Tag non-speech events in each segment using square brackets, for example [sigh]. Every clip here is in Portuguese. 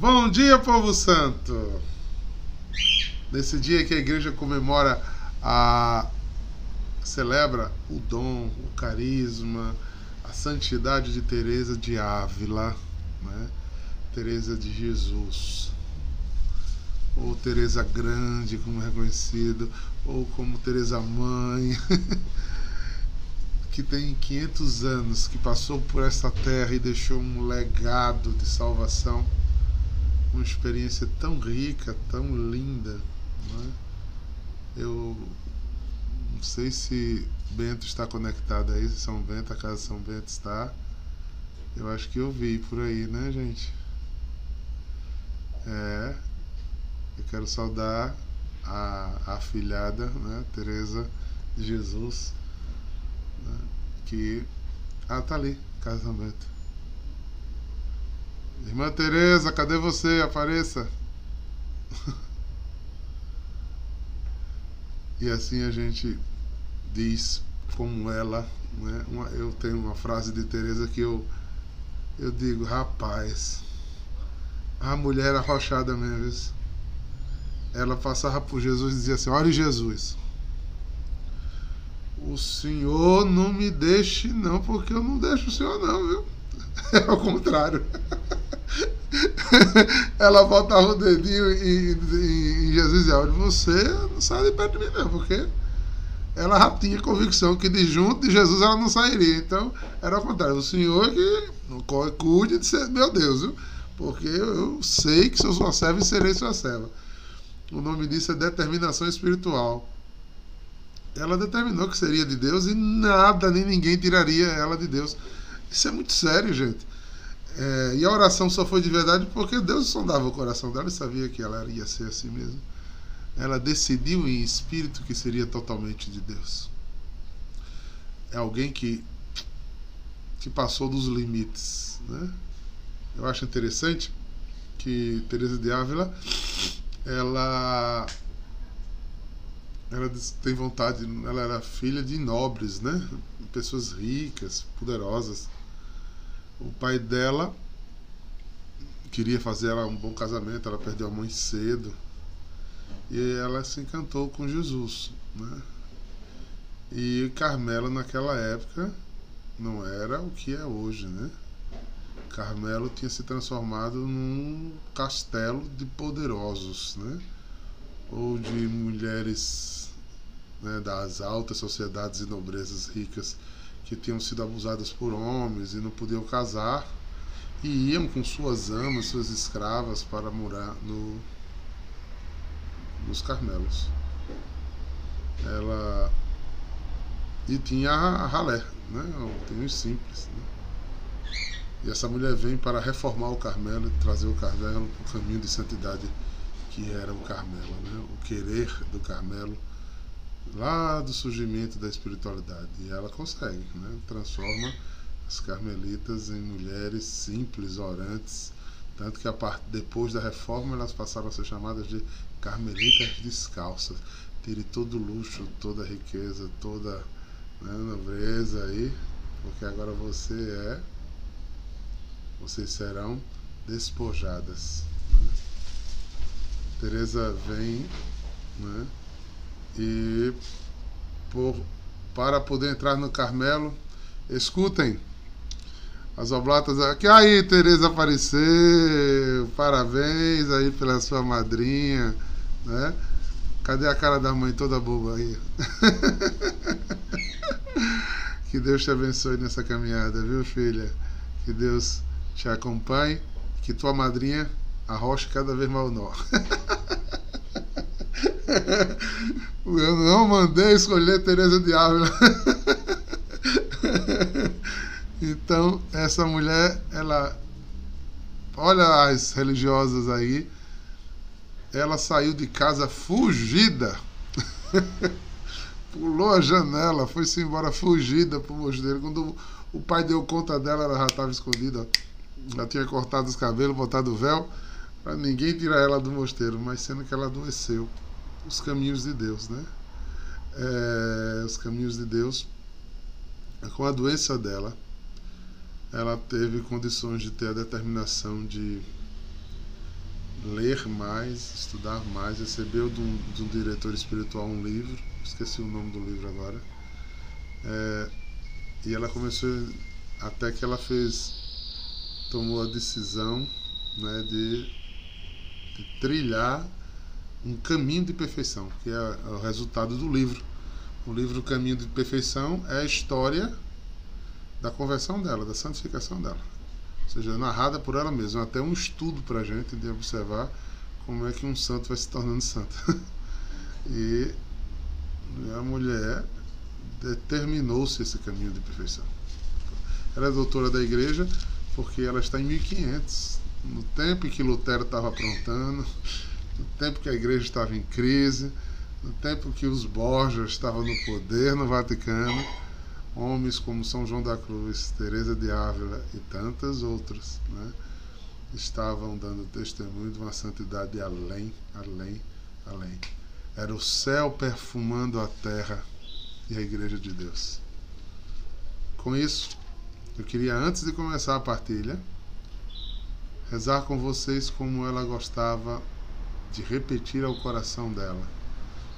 Bom dia, povo santo! Nesse dia que a igreja comemora a celebra o dom, o carisma, a santidade de Teresa de Ávila, né? Teresa de Jesus, ou Teresa Grande, como é conhecido, ou como Teresa Mãe, [laughs] que tem 500 anos, que passou por essa terra e deixou um legado de salvação, uma experiência tão rica, tão linda. Né? Eu não sei se Bento está conectado aí, se São Bento, a casa São Bento está. Eu acho que eu vi por aí, né, gente? É. Eu quero saudar a, a afilhada, né, Tereza de Jesus, né, que. Ah, tá ali, Casa São Bento. Irmã Tereza, cadê você? Apareça. E assim a gente diz como ela, né? Uma, eu tenho uma frase de Teresa que eu eu digo, rapaz, a mulher arrochada mesmo. Ela passava por Jesus e dizia assim: Olha, Jesus, o senhor não me deixe, não, porque eu não deixo o senhor, não, viu? [laughs] É ao contrário. [laughs] ela botava o dedinho em, em, em Jesus e olha, você não sai de perto de mim, não, porque ela já tinha convicção que de junto de Jesus ela não sairia. Então, era ao contrário, o Senhor que cuide de ser meu Deus, viu? Porque eu sei que sou sua serva e serei sua serva. O nome disso é determinação espiritual. Ela determinou que seria de Deus e nada nem ninguém tiraria ela de Deus. Isso é muito sério, gente. É, e a oração só foi de verdade porque Deus sondava o coração dela e sabia que ela ia ser assim mesmo. Ela decidiu em espírito que seria totalmente de Deus. É alguém que, que passou dos limites. Né? Eu acho interessante que Teresa de Ávila ela ela tem vontade, ela era filha de nobres, né? Pessoas ricas, poderosas o pai dela queria fazer ela um bom casamento, ela perdeu a mãe cedo. E ela se encantou com Jesus. Né? E Carmelo naquela época não era o que é hoje, né? Carmelo tinha se transformado num castelo de poderosos, né? Ou de mulheres né, das altas sociedades e nobrezas ricas que tinham sido abusadas por homens e não podiam casar e iam com suas amas, suas escravas para morar no, nos Carmelos. Ela e tinha a ralé, né? Tem os simples. Né? E essa mulher vem para reformar o Carmelo e trazer o Carmelo para o caminho de santidade que era o Carmelo, né? o querer do Carmelo lá do surgimento da espiritualidade. E ela consegue, né? transforma as carmelitas em mulheres simples, orantes, tanto que a depois da reforma elas passaram a ser chamadas de carmelitas descalças. Tire todo o luxo, toda a riqueza, toda né, nobreza aí, porque agora você é, vocês serão despojadas. Né? Teresa vem, né? E por, para poder entrar no Carmelo, escutem as oblatas aqui. Aí, Tereza apareceu. Parabéns aí pela sua madrinha, né? Cadê a cara da mãe toda boba aí? [laughs] que Deus te abençoe nessa caminhada, viu, filha? Que Deus te acompanhe, que tua madrinha arroche cada vez mais o nó. [laughs] Eu não mandei escolher Teresa de Ávila. Então, essa mulher, ela. Olha as religiosas aí. Ela saiu de casa fugida. Pulou a janela, foi-se embora fugida pro mosteiro. Quando o pai deu conta dela, ela já estava escondida. Já tinha cortado os cabelos, botado o véu, para ninguém tirar ela do mosteiro, mas sendo que ela adoeceu os caminhos de Deus, né? É, os caminhos de Deus, com a doença dela, ela teve condições de ter a determinação de ler mais, estudar mais, recebeu de um, de um diretor espiritual um livro, esqueci o nome do livro agora, é, e ela começou, até que ela fez, tomou a decisão né, de, de trilhar um caminho de perfeição, que é o resultado do livro. O livro Caminho de Perfeição é a história da conversão dela, da santificação dela. Ou seja, narrada por ela mesma. Até um estudo para a gente de observar como é que um santo vai se tornando santo. [laughs] e a mulher determinou-se esse caminho de perfeição. Ela é doutora da igreja porque ela está em 1500, no tempo em que Lutero estava aprontando, no tempo que a igreja estava em crise, no tempo que os Borgias estavam no poder no Vaticano, homens como São João da Cruz, Teresa de Ávila e tantas outras, né, estavam dando testemunho de uma santidade além, além, além. Era o céu perfumando a terra e a igreja de Deus. Com isso, eu queria antes de começar a partilha rezar com vocês como ela gostava de repetir ao coração dela.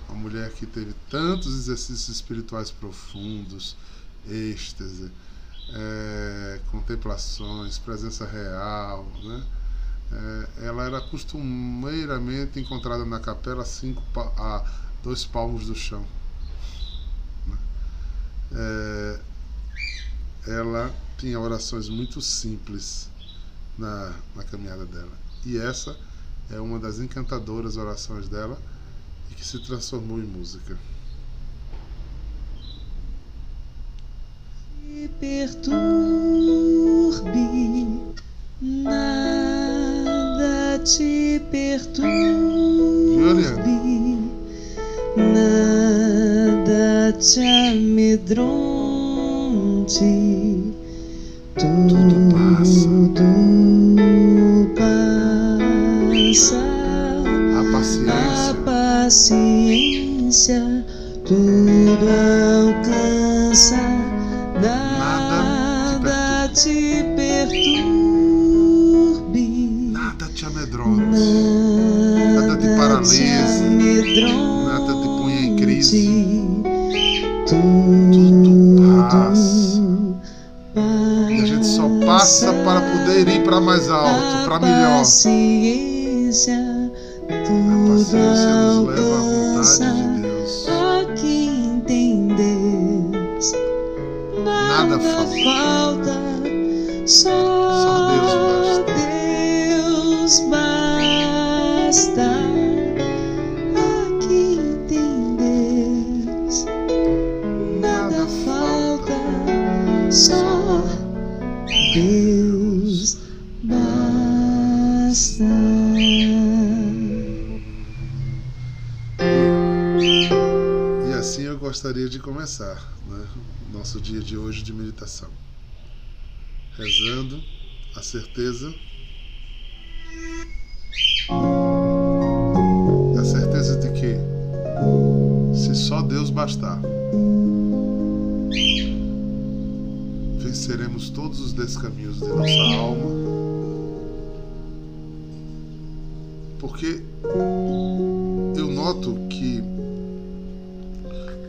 Uma mulher que teve tantos exercícios espirituais profundos, êxtase, é, contemplações, presença real. Né? É, ela era costumeiramente encontrada na capela a, cinco, a dois palmos do chão. Né? É, ela tinha orações muito simples na, na caminhada dela. E essa é uma das encantadoras orações dela e que se transformou em música. Se perturbe, nada te perturbe, nada te amedronte, tudo passa. A paciência. A paciência tudo alcança, nada te perturbe, Nada te amedronte. Nada te paralise. Nada te ponha em crise. Tudo passa. E a gente só passa para poder ir para mais alto, para melhor. Paciência, A paciência nos leva à vontade de começar né, nosso dia de hoje de meditação. Rezando a certeza. A certeza de que, se só Deus bastar, venceremos todos os descaminhos de nossa alma. Porque eu noto que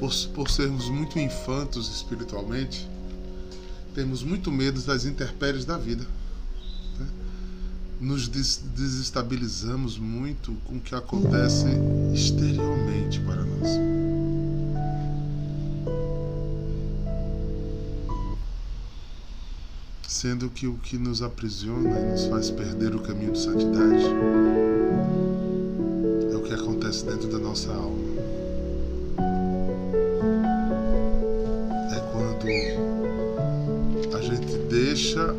por, por sermos muito infantos espiritualmente, temos muito medo das intempéries da vida. né? Nos des- desestabilizamos muito com o que acontece exteriormente para nós. Sendo que o que nos aprisiona e nos faz perder o caminho de santidade é o que acontece dentro da nossa alma.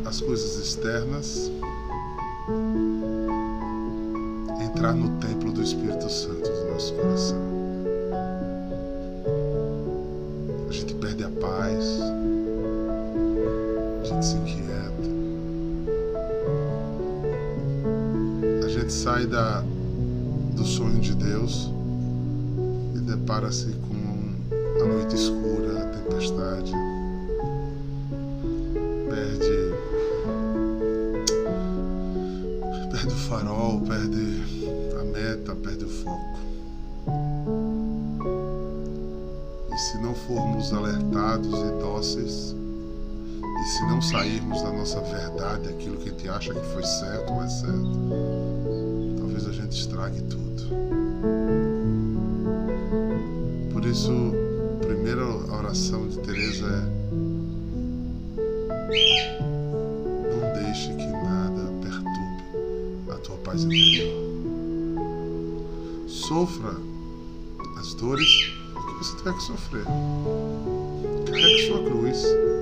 As coisas externas entrar no templo do Espírito Santo do nosso coração. A gente perde a paz, a gente se inquieta, a gente sai da, do sonho de Deus e depara-se com e se não sairmos da nossa verdade, aquilo que a gente acha que foi certo ou é certo, talvez a gente estrague tudo. Por isso, a primeira oração de Teresa é não deixe que nada perturbe a tua paz interior. Sofra as dores que você tiver que sofrer. Carregue sua cruz.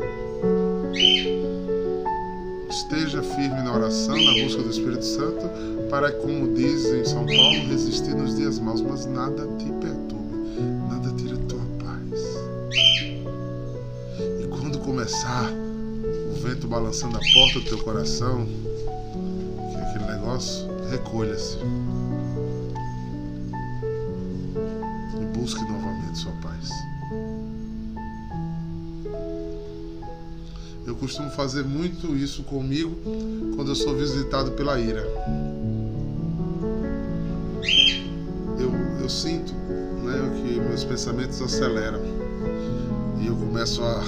Esteja firme na oração, na busca do Espírito Santo, para, como diz em São Paulo, resistir nos dias maus, mas nada te perturbe, nada tira tua paz. E quando começar o vento balançando a porta do teu coração, que é aquele negócio, recolha-se. Costumo fazer muito isso comigo quando eu sou visitado pela ira. Eu, eu sinto né, que meus pensamentos aceleram e eu começo a,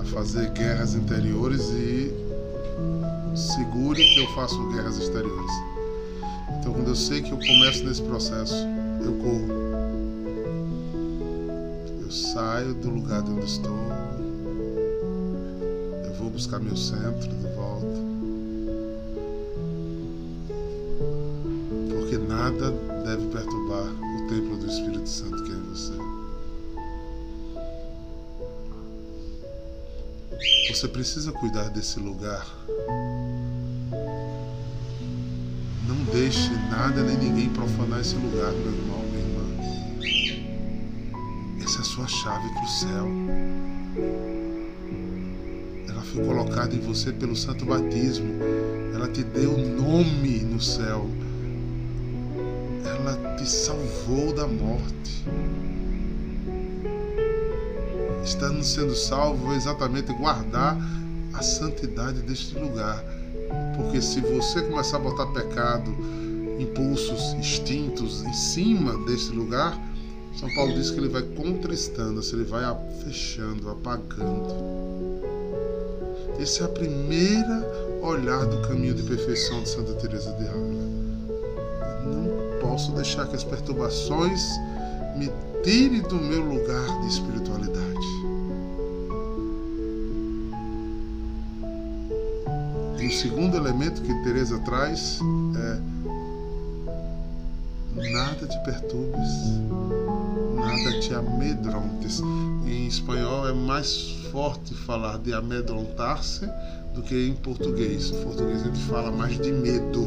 a fazer guerras interiores e segure que eu faço guerras exteriores. Então, quando eu sei que eu começo nesse processo, eu corro. Eu saio do lugar de onde estou vou buscar meu centro de volta. Porque nada deve perturbar o templo do Espírito Santo que é em você. Você precisa cuidar desse lugar. Não deixe nada nem ninguém profanar esse lugar, meu irmão, minha irmã. Essa é a sua chave para o céu foi colocada em você pelo santo batismo. Ela te deu nome no céu. Ela te salvou da morte. Estando sendo salvo exatamente guardar a santidade deste lugar. Porque se você começar a botar pecado, impulsos, instintos em cima desse lugar, São Paulo diz que ele vai contristando, ele vai fechando, apagando. Essa é a primeira olhar do caminho de perfeição de Santa Teresa de Ávila. Não posso deixar que as perturbações me tirem do meu lugar de espiritualidade. E o segundo elemento que Teresa traz é nada te perturbes, nada te amedrontes. Em espanhol é mais forte falar de amedrontar-se do que em português. Em português a gente fala mais de medo.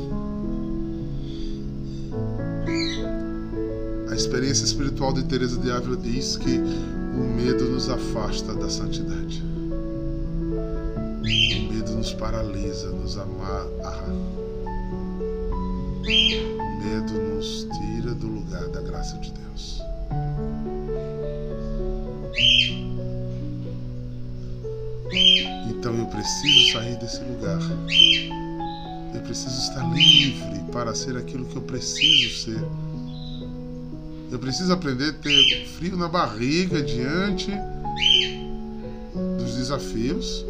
A experiência espiritual de Teresa de Ávila diz que o medo nos afasta da santidade. O medo nos paralisa, nos amarra. O medo nos tira do lugar da graça de Deus. Então eu preciso sair desse lugar. Eu preciso estar livre para ser aquilo que eu preciso ser. Eu preciso aprender a ter frio na barriga diante dos desafios,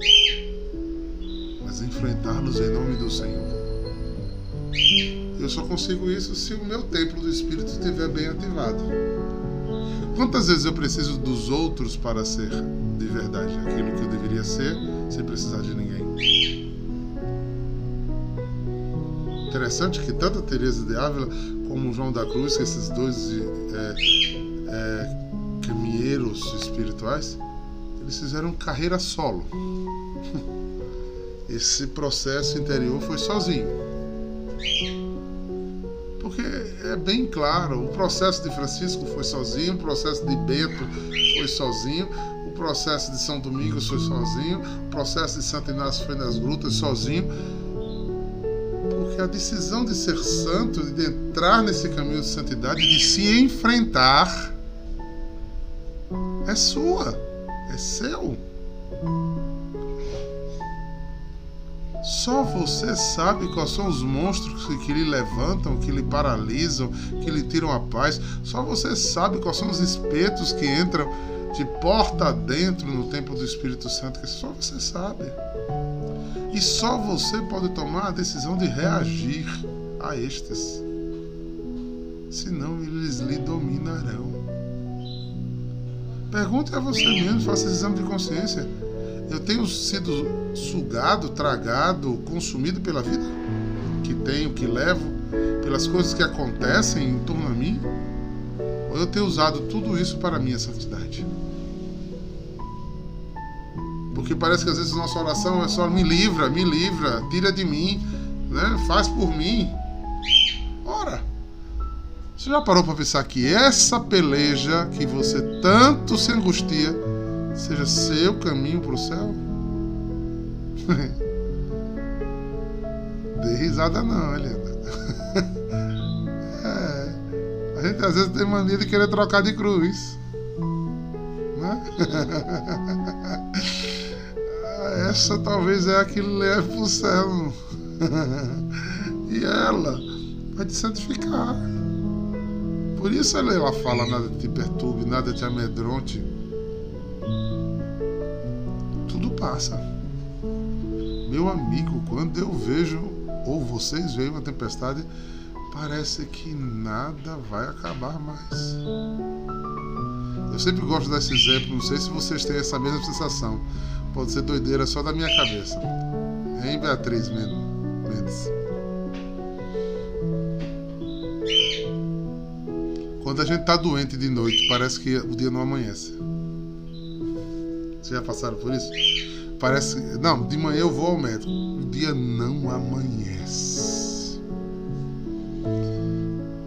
mas enfrentá-los em nome do Senhor. Eu só consigo isso se o meu templo do Espírito estiver bem ativado. Quantas vezes eu preciso dos outros para ser de verdade aquilo que eu deveria ser, sem precisar de ninguém? Interessante que tanto a Teresa de Ávila como João da Cruz, esses dois é, é, caminheiros espirituais, eles fizeram carreira solo. [laughs] Esse processo interior foi sozinho é bem claro, o processo de Francisco foi sozinho, o processo de Bento foi sozinho, o processo de São Domingos foi sozinho, o processo de Santo Inácio foi nas grutas sozinho. Porque a decisão de ser santo, de entrar nesse caminho de santidade, de se enfrentar, é sua, é seu. Só você sabe quais são os monstros que, que lhe levantam, que lhe paralisam, que lhe tiram a paz. Só você sabe quais são os espetos que entram de porta dentro no templo do Espírito Santo, que só você sabe. E só você pode tomar a decisão de reagir a estes. Senão eles lhe dominarão. Pergunte a você mesmo, faça esse exame de consciência. Eu tenho sido sugado, tragado, consumido pela vida que tenho, que levo, pelas coisas que acontecem em torno a mim? Ou eu tenho usado tudo isso para a minha santidade? Porque parece que às vezes nossa oração é só me livra, me livra, tira de mim, né? faz por mim. Ora, você já parou para pensar que essa peleja que você tanto se angustia seja seu caminho para o céu? [laughs] Dê risada não, Helena. [laughs] É, a gente às vezes tem mania de querer trocar de cruz. Né? [laughs] Essa talvez é a que leve para o céu. E ela vai te santificar. Por isso ela fala nada te perturbe, nada te amedronte passa. Meu amigo, quando eu vejo ou vocês veem uma tempestade, parece que nada vai acabar mais. Eu sempre gosto desse exemplo, não sei se vocês têm essa mesma sensação. Pode ser doideira só da minha cabeça. Hein, Beatriz Mendes? Quando a gente tá doente de noite, parece que o dia não amanhece. Vocês já passaram por isso? Parece. Não, de manhã eu vou ao médico. O dia não amanhece.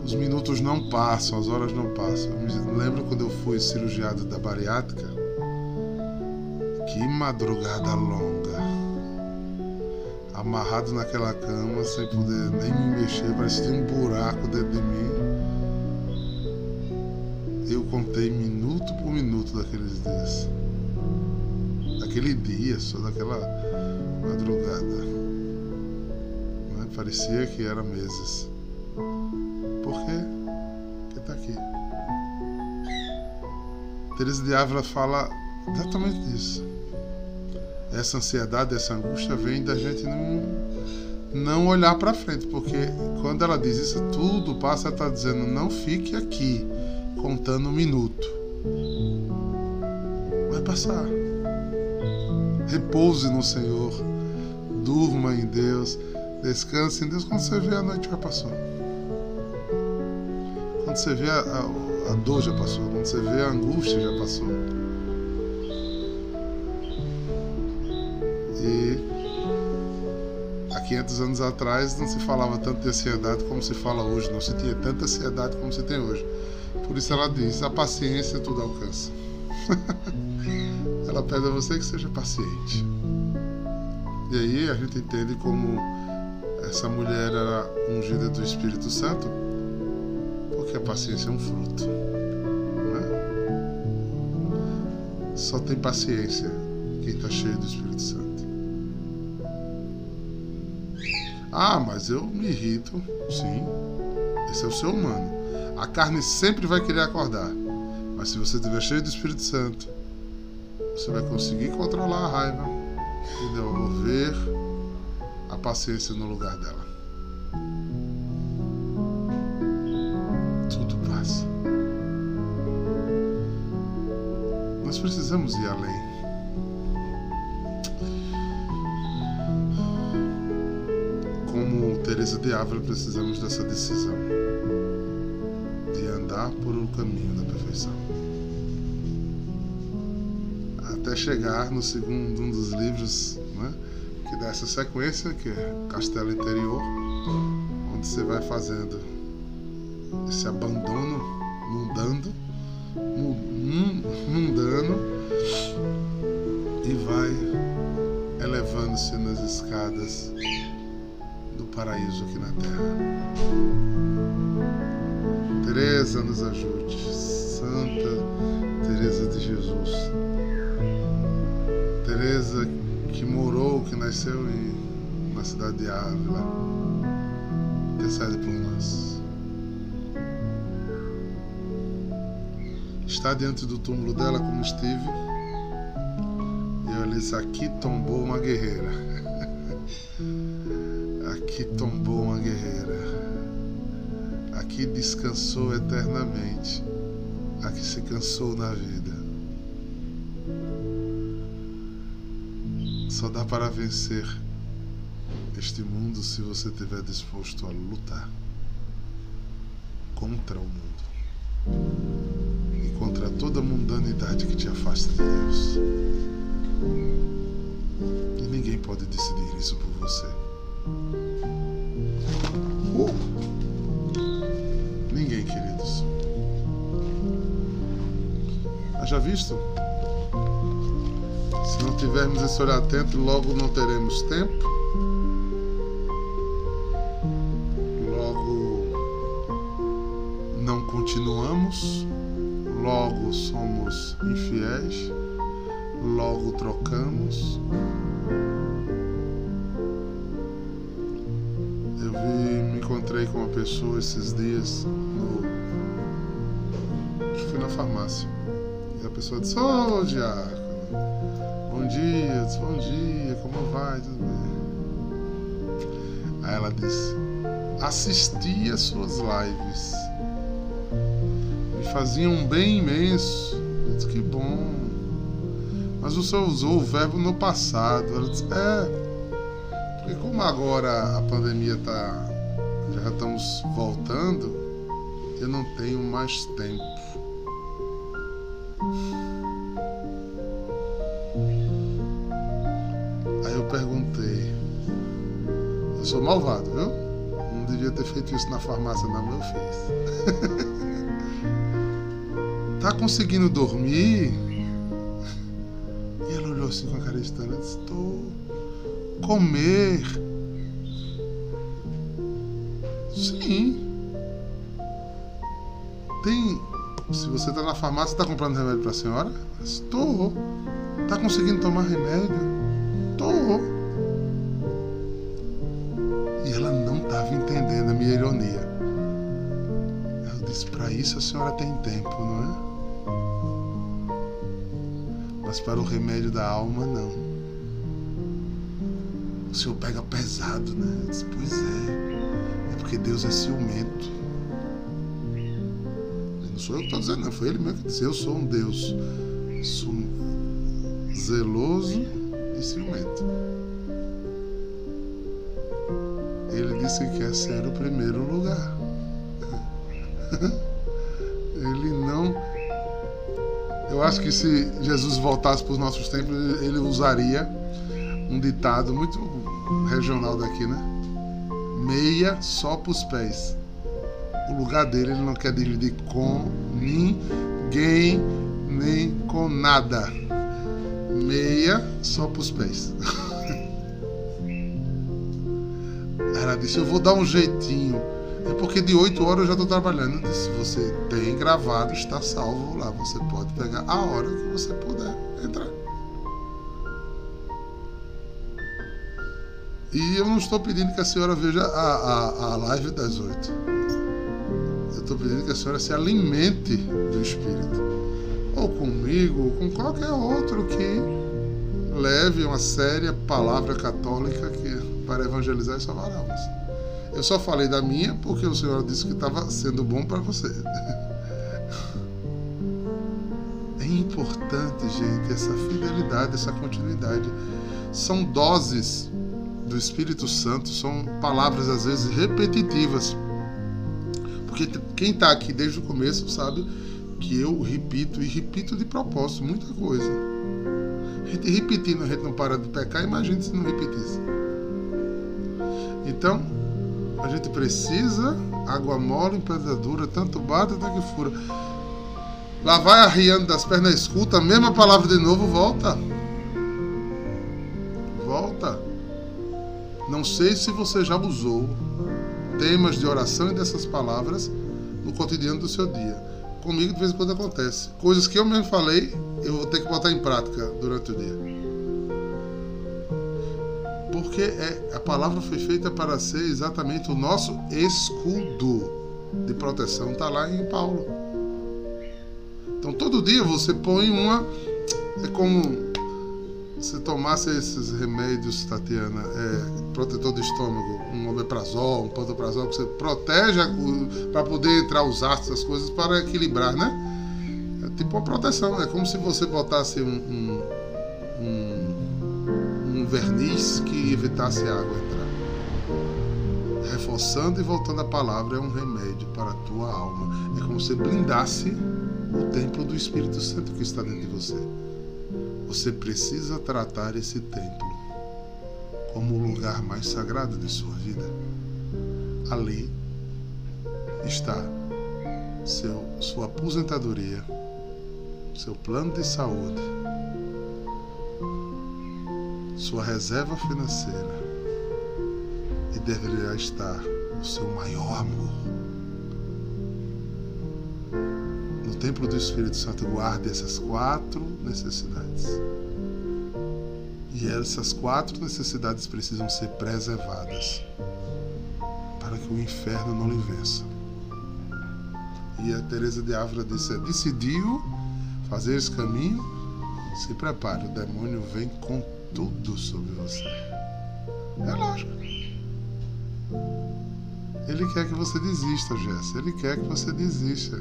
Os minutos não passam, as horas não passam. Lembro quando eu fui cirurgiado da bariátrica. Que madrugada longa. Amarrado naquela cama, sem poder nem me mexer, parecia um buraco dentro de mim. Eu contei minuto por minuto daqueles dias daquele dia, só daquela madrugada. Né? Parecia que era meses. Por quê? Porque está aqui. Teresa de Ávila fala exatamente disso. Essa ansiedade, essa angústia vem da gente não, não olhar para frente, porque quando ela diz isso, tudo passa, ela está dizendo: não fique aqui contando um minuto. Vai passar. Repouse no Senhor. Durma em Deus. Descanse em Deus. Quando você vê a noite já passou. Quando você vê a, a, a dor já passou. Quando você vê a angústia já passou. E há 500 anos atrás não se falava tanto de ansiedade como se fala hoje. Não se tinha tanta ansiedade como se tem hoje. Por isso ela diz: a paciência tudo alcança. [laughs] ela pede a você que seja paciente. E aí a gente entende como essa mulher era ungida do Espírito Santo, porque a paciência é um fruto. É? Só tem paciência quem está cheio do Espírito Santo. Ah, mas eu me irrito. Sim, esse é o seu humano. A carne sempre vai querer acordar. Mas se você estiver cheio do Espírito Santo, você vai conseguir controlar a raiva e devolver a paciência no lugar dela. Tudo passa. Nós precisamos ir além. Como Teresa de Ávila, precisamos dessa decisão de andar por o caminho da perfeição até chegar no segundo um dos livros né, que dá essa sequência, que é Castelo Interior, onde você vai fazendo esse abandono mundano, mundano e vai elevando-se nas escadas do paraíso aqui na Terra. Teresa nos ajude, Santa Teresa de Jesus. Nasceu em na cidade de Ávila. Intercede por nós. Está diante do túmulo dela como estive. E eu disse: aqui tombou uma guerreira. [laughs] aqui tombou uma guerreira. Aqui descansou eternamente. Aqui se cansou na vida. Só dá para vencer este mundo se você estiver disposto a lutar contra o mundo e contra toda mundanidade que te afasta de Deus. E ninguém pode decidir isso por você. Ninguém, queridos. Haja visto? Tivermos esse olhar atento, logo não teremos tempo. Logo não continuamos. Logo somos infiéis. Logo trocamos. Eu vi, me encontrei com uma pessoa esses dias no. Que foi na farmácia. E a pessoa disse, oh, diácono. Bom dia, disse, bom dia, como vai? Tudo bem? Aí ela disse: Assisti as suas lives. Me faziam um bem imenso. Eu disse: Que bom. Mas o senhor usou o verbo no passado. Ela disse: É. Porque como agora a pandemia tá. Já estamos voltando, eu não tenho mais tempo. Perguntei. Eu sou malvado, viu? Não devia ter feito isso na farmácia, não, eu fiz. [laughs] tá conseguindo dormir? E ela olhou assim com a cara estranha disse: Tô. Comer? Sim. Tem. Se você tá na farmácia, tá comprando remédio pra senhora? Estou. Tá conseguindo tomar remédio? Tô. Senhora tem tempo, não é? Mas para o remédio da alma, não. O senhor pega pesado, né? Disse: pois é. É porque Deus é ciumento. Não sou eu que estou dizendo, não. Foi ele mesmo que disse: eu sou um Deus zeloso e ciumento. Ele disse que quer ser o primeiro lugar. Acho que se Jesus voltasse para os nossos tempos, ele usaria um ditado muito regional daqui, né? Meia só para os pés. O lugar dele ele não quer dividir com ninguém nem com nada meia só para os pés. [laughs] Ela disse: Eu vou dar um jeitinho. É porque de 8 horas eu já estou trabalhando. Se você tem gravado, está salvo lá. Você pode pegar a hora que você puder entrar. E eu não estou pedindo que a senhora veja a, a, a live das 8. Eu estou pedindo que a senhora se alimente do Espírito ou comigo, ou com qualquer outro que leve uma séria palavra católica que, para evangelizar e salvar almas. Eu só falei da minha porque o Senhor disse que estava sendo bom para você. [laughs] É importante, gente, essa fidelidade, essa continuidade. São doses do Espírito Santo, são palavras às vezes repetitivas. Porque quem está aqui desde o começo sabe que eu repito e repito de propósito muita coisa. A gente repetindo, a gente não para de pecar, imagine se não repetisse. Então, a gente precisa, água mole em pedra dura, tanto bate até que fura. Lá vai arriando das pernas, escuta a mesma palavra de novo, volta. Volta. Não sei se você já usou temas de oração e dessas palavras no cotidiano do seu dia comigo de vez em quando acontece. Coisas que eu mesmo falei, eu vou ter que botar em prática durante o dia. Porque é, a palavra foi feita para ser exatamente o nosso escudo de proteção, está lá em Paulo. Então todo dia você põe uma. É como se tomasse esses remédios, Tatiana, é, protetor do estômago, um omeprazol, um pantoprazol, que você protege para poder entrar os ácidos, as coisas, para equilibrar, né? É tipo uma proteção, é como se você botasse um, um, um, um verniz que evitasse a água entrar. Reforçando e voltando a palavra é um remédio para a tua alma. É como se blindasse o templo do Espírito Santo que está dentro de você. Você precisa tratar esse templo como o lugar mais sagrado de sua vida. Ali está seu, sua aposentadoria, seu plano de saúde, sua reserva financeira e deverá estar o seu maior amor. No templo do Espírito Santo, guarde essas quatro necessidades. E essas quatro necessidades precisam ser preservadas para que o inferno não lhe vença. E a Teresa de Ávila disse: decidiu fazer esse caminho, se prepare, o demônio vem com tudo sobre você. É lógico. Ele quer que você desista, Jéssica. Ele quer que você desista,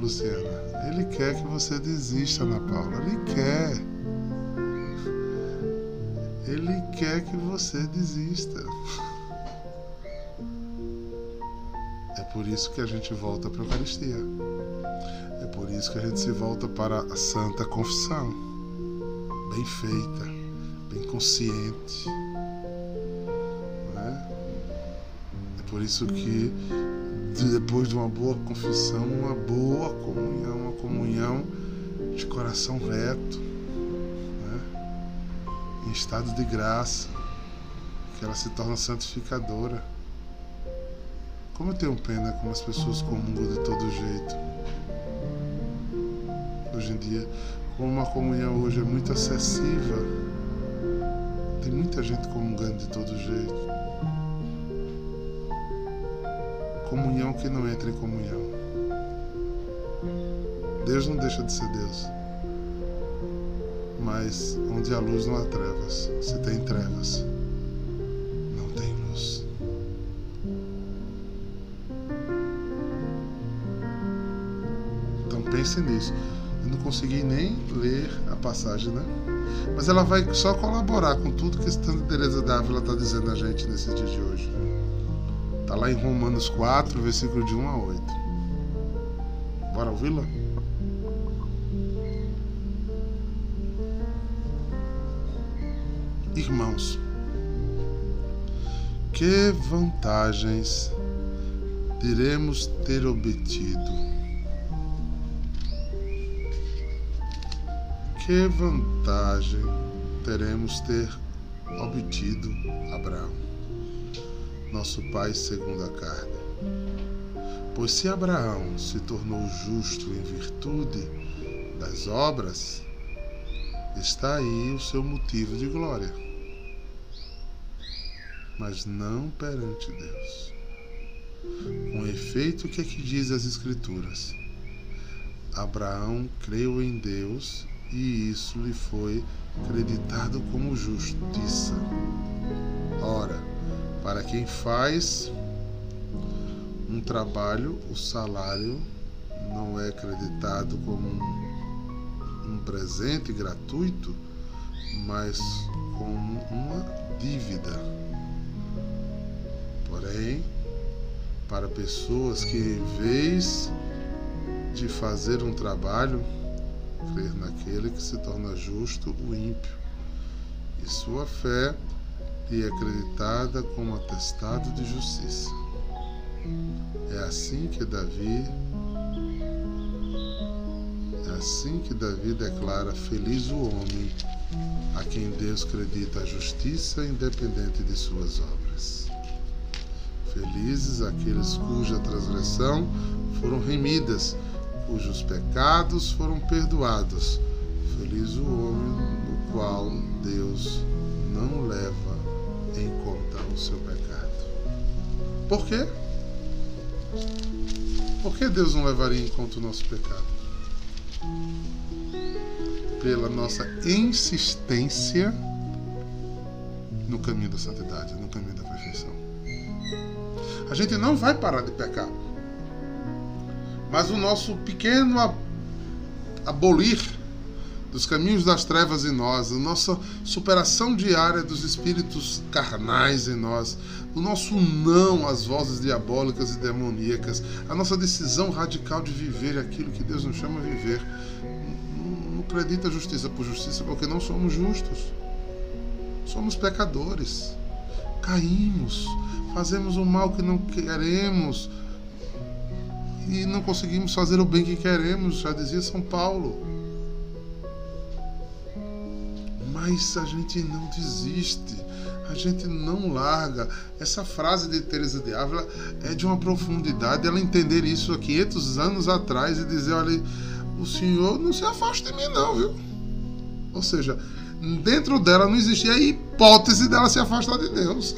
Luciana. Ele quer que você desista, Ana Paula. Ele quer. Ele quer que você desista. É por isso que a gente volta para a Eucaristia. É por isso que a gente se volta para a Santa Confissão. Bem feita, bem consciente. Né? É por isso que depois de uma boa confissão, uma boa comunhão, uma comunhão de coração reto, né? em estado de graça, que ela se torna santificadora. Como eu tenho pena como as pessoas comungam de todo jeito. Hoje em dia, como uma comunhão hoje é muito acessível, tem muita gente comungando de todo jeito. Comunhão que não entra em comunhão. Deus não deixa de ser Deus. Mas onde há luz não há trevas. Se tem trevas, não tem luz. Então pense nisso. Consegui nem ler a passagem, né? Mas ela vai só colaborar com tudo que Santa Teresa d'Ávila está dizendo a gente nesse dia de hoje. Está lá em Romanos 4, versículo de 1 a 8. Bora ouvi-la? Irmãos, que vantagens teremos ter obtido? Que vantagem teremos ter obtido Abraão, nosso pai segundo a carne? Pois se Abraão se tornou justo em virtude das obras, está aí o seu motivo de glória, mas não perante Deus. Com efeito, o que é que diz as Escrituras? Abraão creu em Deus e isso lhe foi creditado como justiça. Ora, para quem faz um trabalho, o salário não é creditado como um, um presente gratuito, mas como uma dívida. Porém, para pessoas que, em vez de fazer um trabalho, crer naquele que se torna justo, o ímpio, e sua fé lhe é acreditada como atestado de justiça. É assim que Davi é assim que Davi declara feliz o homem a quem Deus acredita a justiça independente de suas obras. Felizes aqueles cuja transgressão foram remidas, cujos pecados foram perdoados. Feliz o homem no qual Deus não leva em conta o seu pecado. Por quê? Por que Deus não levaria em conta o nosso pecado? Pela nossa insistência no caminho da santidade, no caminho da perfeição. A gente não vai parar de pecar. Mas o nosso pequeno abolir dos caminhos das trevas em nós, a nossa superação diária dos espíritos carnais em nós, o nosso não às vozes diabólicas e demoníacas, a nossa decisão radical de viver aquilo que Deus nos chama a viver. Não, acredita justiça por justiça, porque não somos justos. Somos pecadores. Caímos, fazemos o mal que não queremos e não conseguimos fazer o bem que queremos, já dizia São Paulo. Mas a gente não desiste, a gente não larga. Essa frase de Teresa de Ávila é de uma profundidade, ela entender isso há 500 anos atrás e dizer, olha, o Senhor não se afaste de mim não, viu? Ou seja, dentro dela não existia a hipótese dela se afastar de Deus.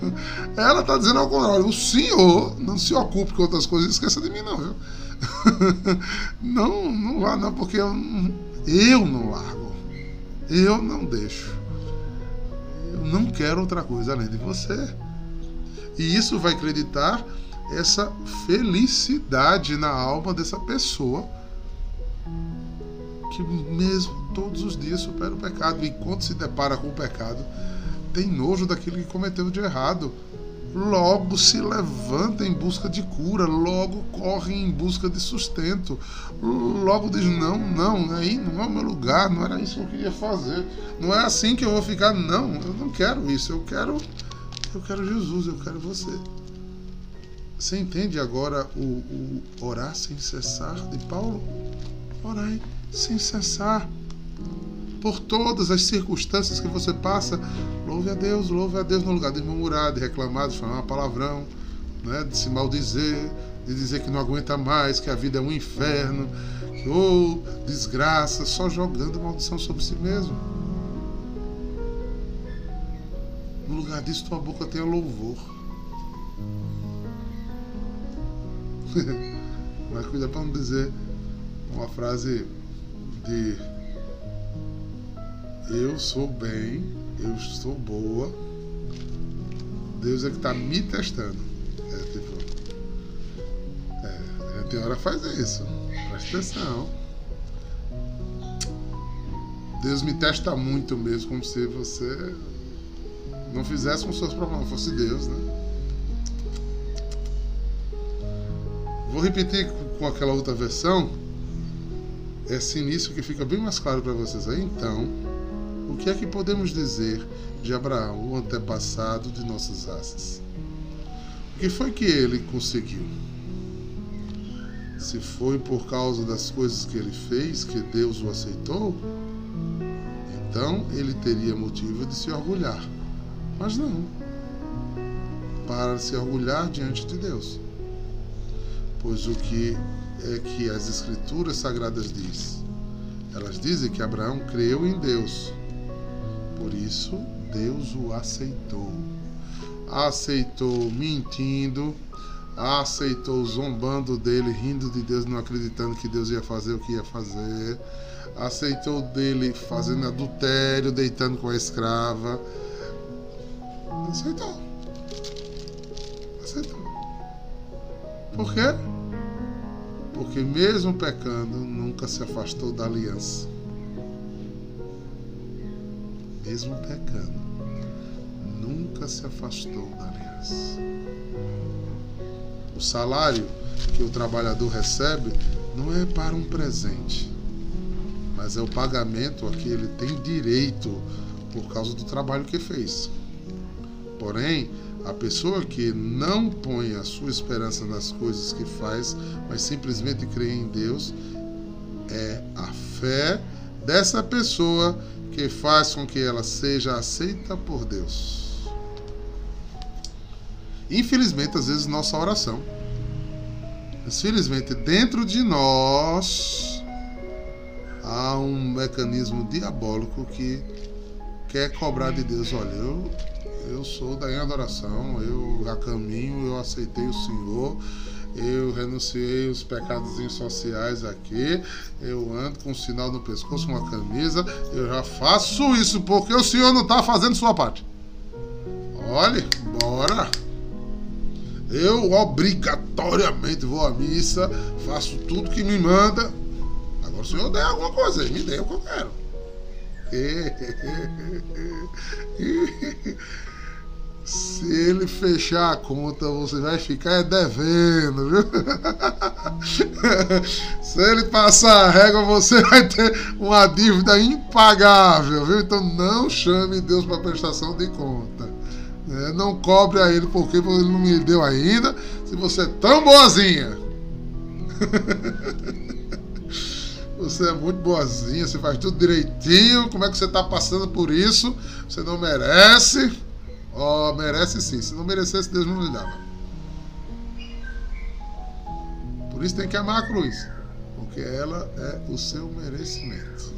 [laughs] ela está dizendo ao contrário, o Senhor não se ocupe com outras coisas esqueça de mim não, viu? [laughs] não, não vá não, porque eu, eu não largo. Eu não deixo. Eu não quero outra coisa além de você. E isso vai acreditar essa felicidade na alma dessa pessoa que mesmo todos os dias supera o pecado. E quando se depara com o pecado, tem nojo daquilo que cometeu de errado logo se levanta em busca de cura, logo corre em busca de sustento, logo diz: não, não, aí não é o meu lugar, não era isso que eu queria fazer, não é assim que eu vou ficar, não, eu não quero isso, eu quero, eu quero Jesus, eu quero você. Você entende agora o, o orar sem cessar de Paulo? Orai sem cessar por todas as circunstâncias que você passa, louve a Deus, louve a Deus no lugar de murmurar, de reclamar, de falar um palavrão, né, de se maldizer, de dizer que não aguenta mais, que a vida é um inferno, ou desgraça, só jogando maldição sobre si mesmo. No lugar disso, tua boca tenha louvor. [laughs] Mas cuida para não dizer uma frase de eu sou bem, eu estou boa. Deus é que está me testando. É, tipo, é, tem hora que faz isso. Presta atenção. Deus me testa muito mesmo, como se você não fizesse com seus problemas, fosse Deus, né? Vou repetir com aquela outra versão. Esse início que fica bem mais claro para vocês aí. Então, o que é que podemos dizer de Abraão, o antepassado de nossas raças? O que foi que ele conseguiu? Se foi por causa das coisas que ele fez que Deus o aceitou, então ele teria motivo de se orgulhar. Mas não. Para se orgulhar diante de Deus. Pois o que é que as escrituras sagradas diz? Elas dizem que Abraão creu em Deus por isso, Deus o aceitou. Aceitou mentindo, aceitou zombando dele, rindo de Deus, não acreditando que Deus ia fazer o que ia fazer. Aceitou dele fazendo adultério, deitando com a escrava. Aceitou. Aceitou. Por quê? Porque mesmo pecando, nunca se afastou da aliança mesmo pecando, nunca se afastou da aliança. O salário que o trabalhador recebe não é para um presente, mas é o pagamento a que ele tem direito por causa do trabalho que fez. Porém, a pessoa que não põe a sua esperança nas coisas que faz, mas simplesmente crê em Deus, é a fé dessa pessoa que faz com que ela seja aceita por Deus. Infelizmente, às vezes, nossa oração, mas felizmente, dentro de nós há um mecanismo diabólico que quer cobrar de Deus, olha, eu, eu sou da em adoração, eu a caminho, eu aceitei o Senhor, eu renunciei os pecados sociais aqui, eu ando com um sinal no pescoço, uma camisa, eu já faço isso porque o Senhor não está fazendo sua parte. Olhe, bora! Eu obrigatoriamente vou à missa, faço tudo que me manda. Agora o senhor der alguma coisa, me dê o que eu quero. [laughs] Se ele fechar a conta, você vai ficar devendo, viu? [laughs] Se ele passar a régua, você vai ter uma dívida impagável, viu? Então não chame Deus para prestação de conta. É, não cobre a ele porque ele não me deu ainda. Se você é tão boazinha. [laughs] você é muito boazinha, você faz tudo direitinho. Como é que você está passando por isso? Você não merece. Ó, oh, merece sim. Se não merecesse, Deus não lhe dava. Por isso tem que amar a cruz. Porque ela é o seu merecimento.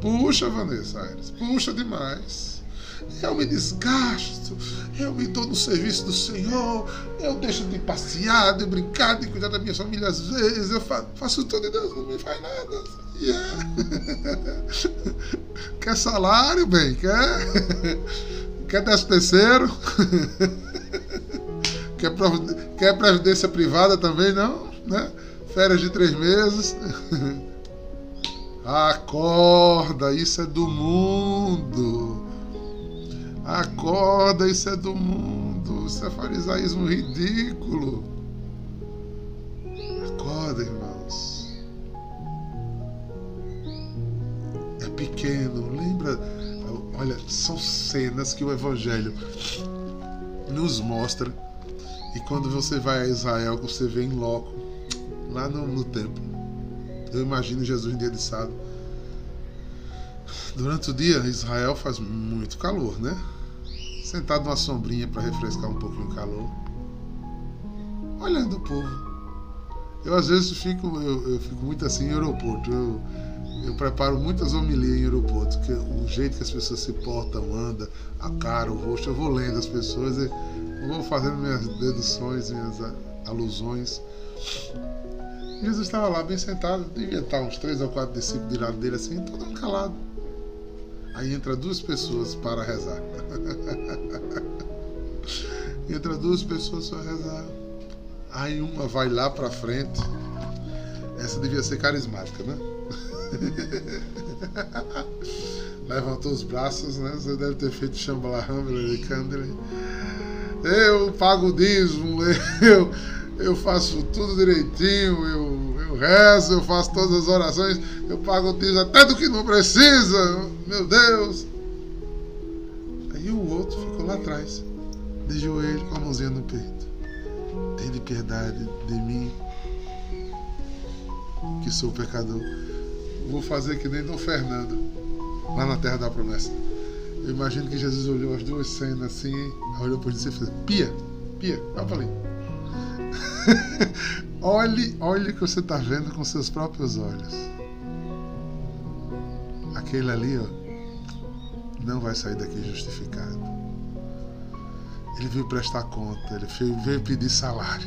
Puxa, Vanessa Aires. Puxa demais eu me desgasto, eu me dou no serviço do Senhor, eu deixo de passear, de brincar, de cuidar da minha família às vezes, eu faço tudo e Deus não me faz nada. Yeah. [laughs] Quer salário, bem? Quer? [laughs] Quer décimo terceiro? [laughs] Quer, quer previdência privada também, não? Né? Férias de três meses. Acorda, isso é do mundo. Acorda, isso é do mundo, isso é farisaísmo ridículo. Acorda, irmãos. É pequeno, lembra? Olha, são cenas que o Evangelho nos mostra. E quando você vai a Israel, você vê em loco, lá no, no templo. Eu imagino Jesus em dia de sábado. Durante o dia, Israel faz muito calor, né? Sentado numa sombrinha para refrescar um pouquinho o calor, olhando o povo. Eu às vezes fico, eu, eu fico muito assim em aeroporto. Eu, eu preparo muitas homilias em aeroporto, que o jeito que as pessoas se portam, anda, a cara, o rosto, eu vou lendo as pessoas, eu vou fazendo minhas deduções, minhas alusões. Jesus estava lá bem sentado, devia estar uns três ou quatro discípulos de lado dele assim, todo mundo calado. Aí entra duas pessoas para rezar. [laughs] entra duas pessoas para rezar. Aí uma vai lá para frente. Essa devia ser carismática, né? [laughs] Levantou os braços, né? Você deve ter feito Shambhala e Candle. Eu pago o dízimo, [laughs] eu, eu faço tudo direitinho, eu, eu rezo, eu faço todas as orações, eu pago o dízimo até do que não precisa, meu Deus. Aí o outro ficou lá atrás, de joelho com a mãozinha no peito. Tende piedade de mim, que sou pecador. Vou fazer que nem Dom Fernando, lá na Terra da Promessa. Eu imagino que Jesus olhou as duas cenas assim, olhou para ele e fez: Pia, Pia, vai para ali. [laughs] olhe, olhe o que você está vendo com seus próprios olhos. Aquele ali, ó, não vai sair daqui justificado. Ele veio prestar conta, ele veio pedir salário.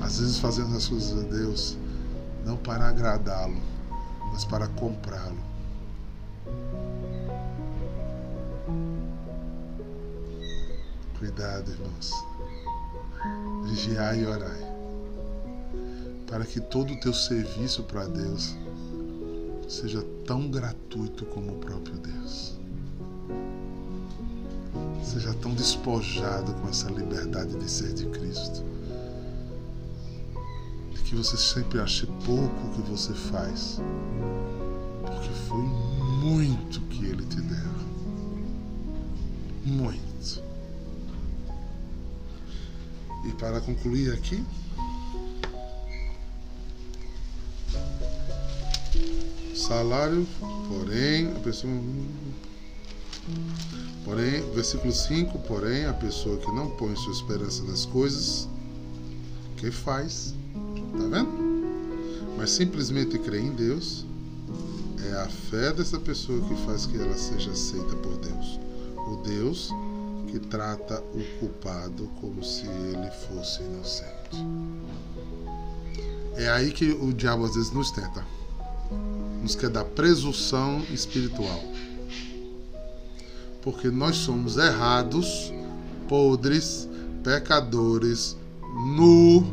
Às vezes fazendo as coisas a Deus, não para agradá-lo, mas para comprá-lo. Cuidado, irmãos. Vigiai e orai. Para que todo o teu serviço para Deus seja tão gratuito como o próprio Deus. Seja tão despojado com essa liberdade de ser de Cristo. E que você sempre ache pouco o que você faz, porque foi muito que Ele te deu. Muito. E para concluir aqui, salário, porém, a pessoa. Porém, versículo 5, porém, a pessoa que não põe sua esperança nas coisas, que faz? Tá vendo? Mas simplesmente crer em Deus é a fé dessa pessoa que faz que ela seja aceita por Deus. O Deus que trata o culpado como se ele fosse inocente. É aí que o diabo às vezes nos tenta. Quer dar presunção espiritual. Porque nós somos errados, podres, pecadores, nu.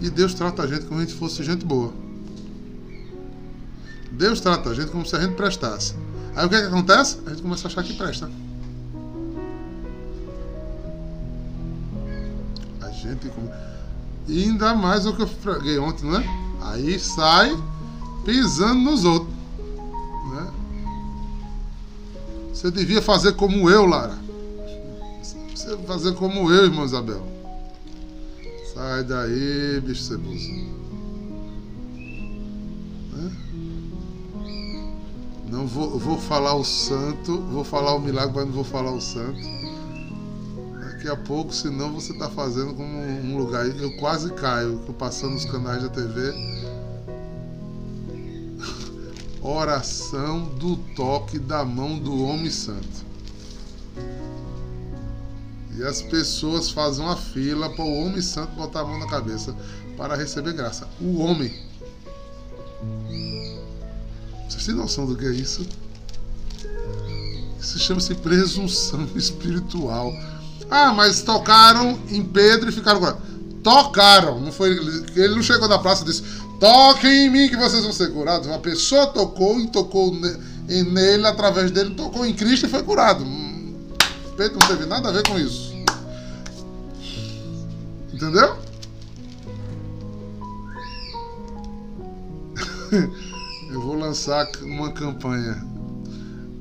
E Deus trata a gente como se a gente fosse gente boa. Deus trata a gente como se a gente prestasse. Aí o que, é que acontece? A gente começa a achar que presta. A gente. E ainda mais o que eu freguei ontem, não é? Aí sai pisando nos outros. Né? Você devia fazer como eu, Lara. Você fazer como eu, irmão Isabel. Sai daí, bicho ceboso. Né? Não vou, vou falar o santo, vou falar o milagre, mas não vou falar o santo. Daqui a pouco, senão você está fazendo como um lugar. Eu quase caio, passando nos canais da TV. Oração do toque da mão do homem santo. E as pessoas fazem uma fila para o homem santo botar a mão na cabeça para receber graça. O homem. Vocês têm noção do que é isso? Isso chama-se presunção [laughs] espiritual. Ah, mas tocaram em Pedro e ficaram curados. Tocaram, não foi, ele não chegou na praça e disse: Toquem em mim que vocês vão ser curados. Uma pessoa tocou e tocou nele, através dele, tocou em Cristo e foi curado. Pedro não teve nada a ver com isso. Entendeu? [laughs] Eu vou lançar uma campanha.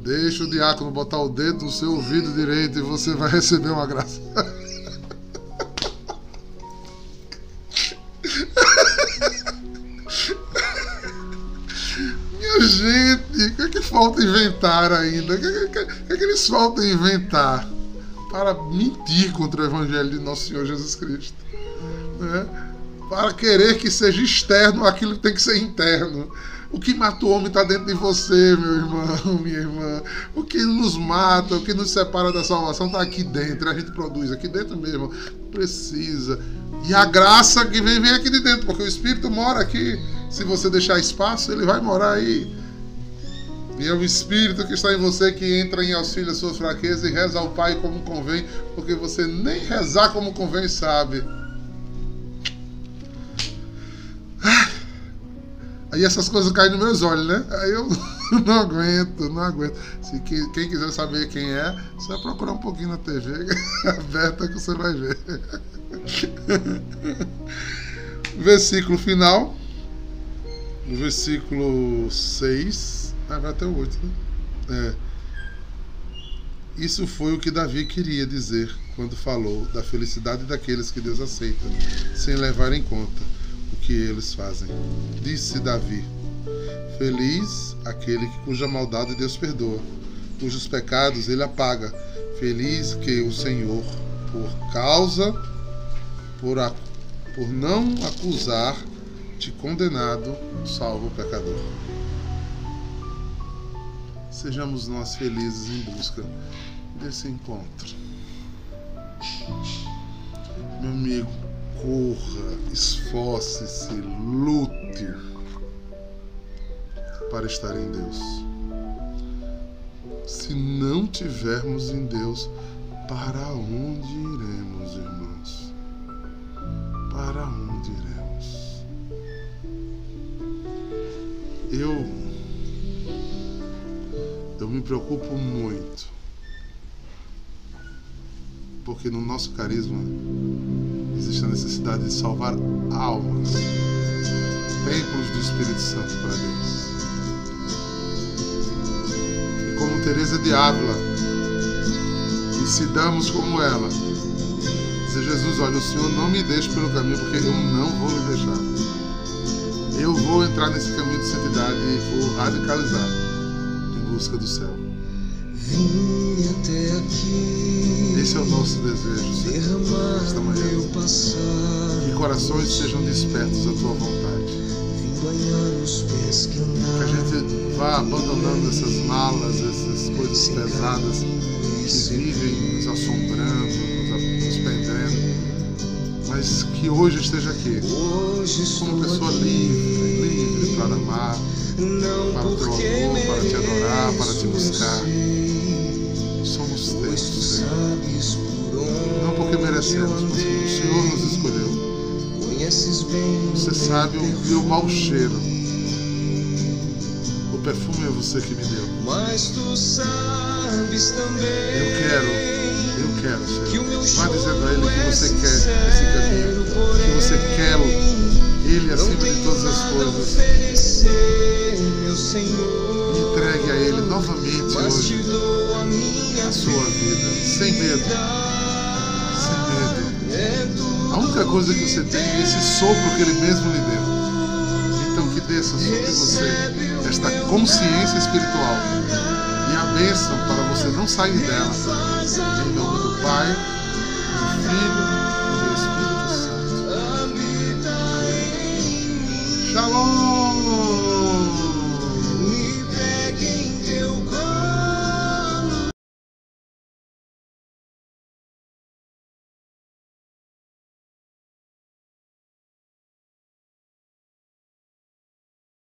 Deixa o diácono botar o dedo no seu ouvido direito e você vai receber uma graça. [laughs] Minha gente, o que, é que falta inventar ainda? O que, é que, que, que eles faltam inventar para mentir contra o Evangelho de Nosso Senhor Jesus Cristo? Né? Para querer que seja externo aquilo que tem que ser interno. O que mata o homem está dentro de você, meu irmão, [laughs] minha irmã. O que nos mata, o que nos separa da salvação está aqui dentro. A gente produz aqui dentro mesmo. Precisa. E a graça que vem, vem aqui de dentro, porque o Espírito mora aqui. Se você deixar espaço, ele vai morar aí. E é o Espírito que está em você que entra em auxílio às suas fraquezas e reza ao Pai como convém, porque você nem rezar como convém sabe. Aí essas coisas caem nos meus olhos, né? Aí eu [laughs] não aguento, não aguento. Se quem, quem quiser saber quem é, só procurar um pouquinho na TV [laughs] aberta que você vai ver. [laughs] Versículo final. O versículo 6. Ah, vai até o 8, né? É. Isso foi o que Davi queria dizer quando falou da felicidade daqueles que Deus aceita, sem levar em conta que eles fazem. Disse Davi: Feliz aquele cuja maldade Deus perdoa, cujos pecados ele apaga. Feliz que o Senhor, por causa, por, a, por não acusar de condenado, salva o pecador. Sejamos nós felizes em busca desse encontro. Meu amigo, corra, esforce-se, lute para estar em Deus. Se não tivermos em Deus, para onde iremos, irmãos? Para onde iremos? Eu eu me preocupo muito porque no nosso carisma existe a necessidade de salvar almas, templos do Espírito Santo para Deus. E como Teresa de Ávila, e se damos como ela, dizer Jesus, olha, o Senhor não me deixe pelo caminho porque eu não vou lhe deixar. Eu vou entrar nesse caminho de santidade e vou radicalizar em busca do céu. Vim até aqui Esse é o nosso desejo, Senhor, meu manhã. Que corações sejam despertos à tua vontade. Que a gente vá abandonando essas malas, essas coisas pesadas que vivem nos assombrando, nos, prendendo. Mas que hoje esteja aqui, como pessoa livre, livre para amar, para o teu amor, para te adorar, para te buscar. Sabes por onde Não porque merecemos, mas porque o. Senhor nos escolheu. Conheces bem Você sabe o perfume, meu mau cheiro. O perfume é você que me deu. Mas tu sabes também. Eu quero, eu quero, Que o Senhor. meu Vá dizendo a Ele que é você quer esse caminho. Que você quer Ele acima de todas as coisas. oferecer, meu Senhor. Entregue a Ele novamente hoje a sua vida. Sem medo, sem medo. A única coisa que você tem é esse sopro que Ele mesmo lhe deu. Então que desça sobre você esta consciência espiritual e a bênção para você não sair dela. Em nome do Pai, do Filho